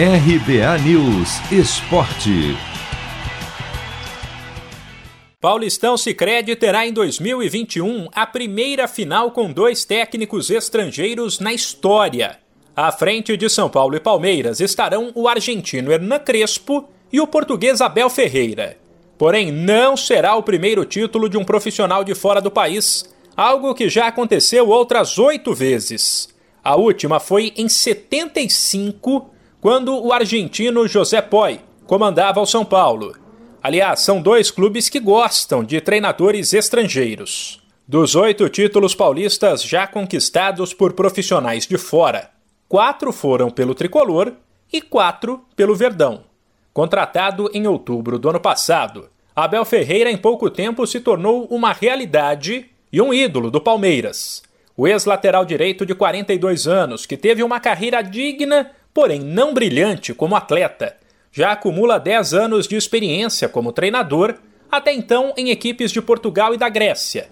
RBA News Esporte. Paulistão Sicredi terá em 2021 a primeira final com dois técnicos estrangeiros na história. À frente de São Paulo e Palmeiras estarão o argentino Hernan Crespo e o português Abel Ferreira. Porém, não será o primeiro título de um profissional de fora do país, algo que já aconteceu outras oito vezes. A última foi em 75, quando o argentino José Poi comandava o São Paulo. Aliás, são dois clubes que gostam de treinadores estrangeiros. Dos oito títulos paulistas já conquistados por profissionais de fora, quatro foram pelo tricolor e quatro pelo Verdão. Contratado em outubro do ano passado, Abel Ferreira em pouco tempo se tornou uma realidade e um ídolo do Palmeiras. O ex-lateral direito de 42 anos, que teve uma carreira digna, porém não brilhante como atleta, já acumula 10 anos de experiência como treinador, até então em equipes de Portugal e da Grécia.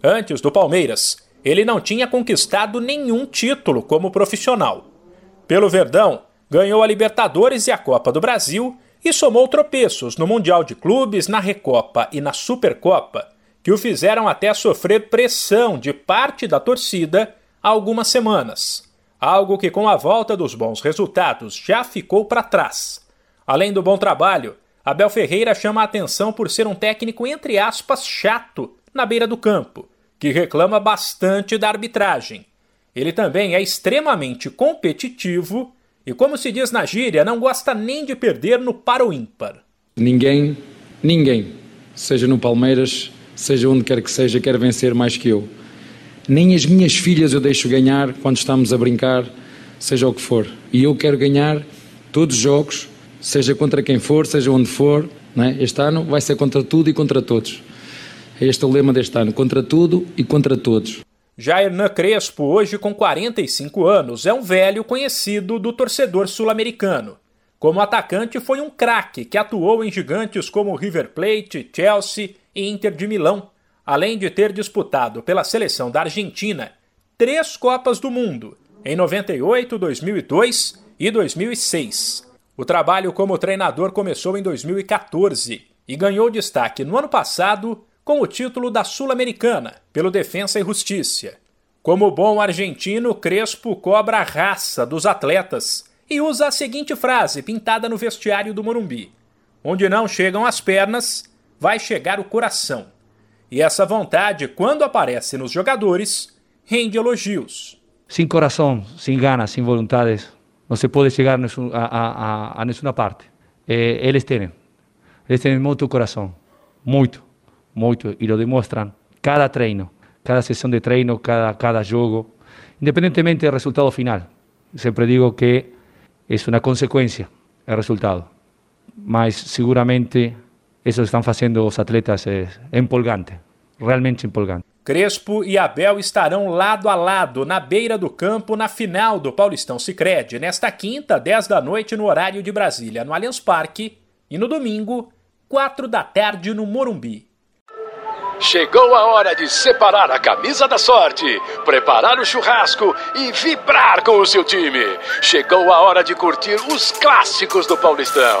Antes do Palmeiras, ele não tinha conquistado nenhum título como profissional. Pelo Verdão, ganhou a Libertadores e a Copa do Brasil e somou tropeços no Mundial de Clubes, na Recopa e na Supercopa, que o fizeram até sofrer pressão de parte da torcida há algumas semanas, algo que com a volta dos bons resultados já ficou para trás. Além do bom trabalho, Abel Ferreira chama a atenção por ser um técnico entre aspas chato na beira do campo, que reclama bastante da arbitragem. Ele também é extremamente competitivo e, como se diz na gíria, não gosta nem de perder no para o ímpar. Ninguém, ninguém, seja no Palmeiras, seja onde quer que seja, quer vencer mais que eu. Nem as minhas filhas eu deixo ganhar quando estamos a brincar, seja o que for. E eu quero ganhar todos os jogos, seja contra quem for, seja onde for. É? Este ano vai ser contra tudo e contra todos. Este é o lema deste ano: contra tudo e contra todos. Já Hernan Crespo, hoje com 45 anos, é um velho conhecido do torcedor sul-americano. Como atacante, foi um craque que atuou em gigantes como River Plate, Chelsea e Inter de Milão, além de ter disputado pela seleção da Argentina três Copas do Mundo, em 98, 2002 e 2006. O trabalho como treinador começou em 2014 e ganhou destaque no ano passado com o título da Sul-Americana, pelo Defensa e Justiça. Como bom argentino, Crespo cobra a raça dos atletas e usa a seguinte frase pintada no vestiário do Morumbi: Onde não chegam as pernas, vai chegar o coração. E essa vontade, quando aparece nos jogadores, rende elogios. Sem coração, sem ganas, sem vontades, não se pode chegar a, a, a, nenhuma parte. Eh, eles têm. Eles têm muito coração. Muito muito e lo demonstram cada treino, cada sessão de treino, cada, cada jogo, independentemente do resultado final. Sempre digo que é uma consequência o resultado, mas seguramente isso estão fazendo os atletas é, empolgante, realmente empolgante. Crespo e Abel estarão lado a lado na beira do campo na final do Paulistão Sicredi nesta quinta, 10 da noite no horário de Brasília, no Allianz Parque, e no domingo, 4 da tarde no Morumbi. Chegou a hora de separar a camisa da sorte, preparar o churrasco e vibrar com o seu time. Chegou a hora de curtir os clássicos do Paulistão.